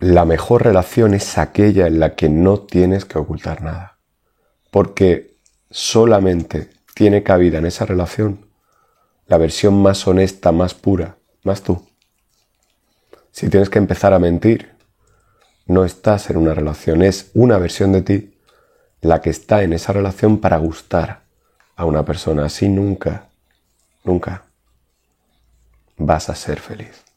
la mejor relación es aquella en la que no tienes que ocultar nada. Porque solamente tiene cabida en esa relación la versión más honesta, más pura, más tú. Si tienes que empezar a mentir, no estás en una relación, es una versión de ti la que está en esa relación para gustar a una persona. Así nunca, nunca vas a ser feliz.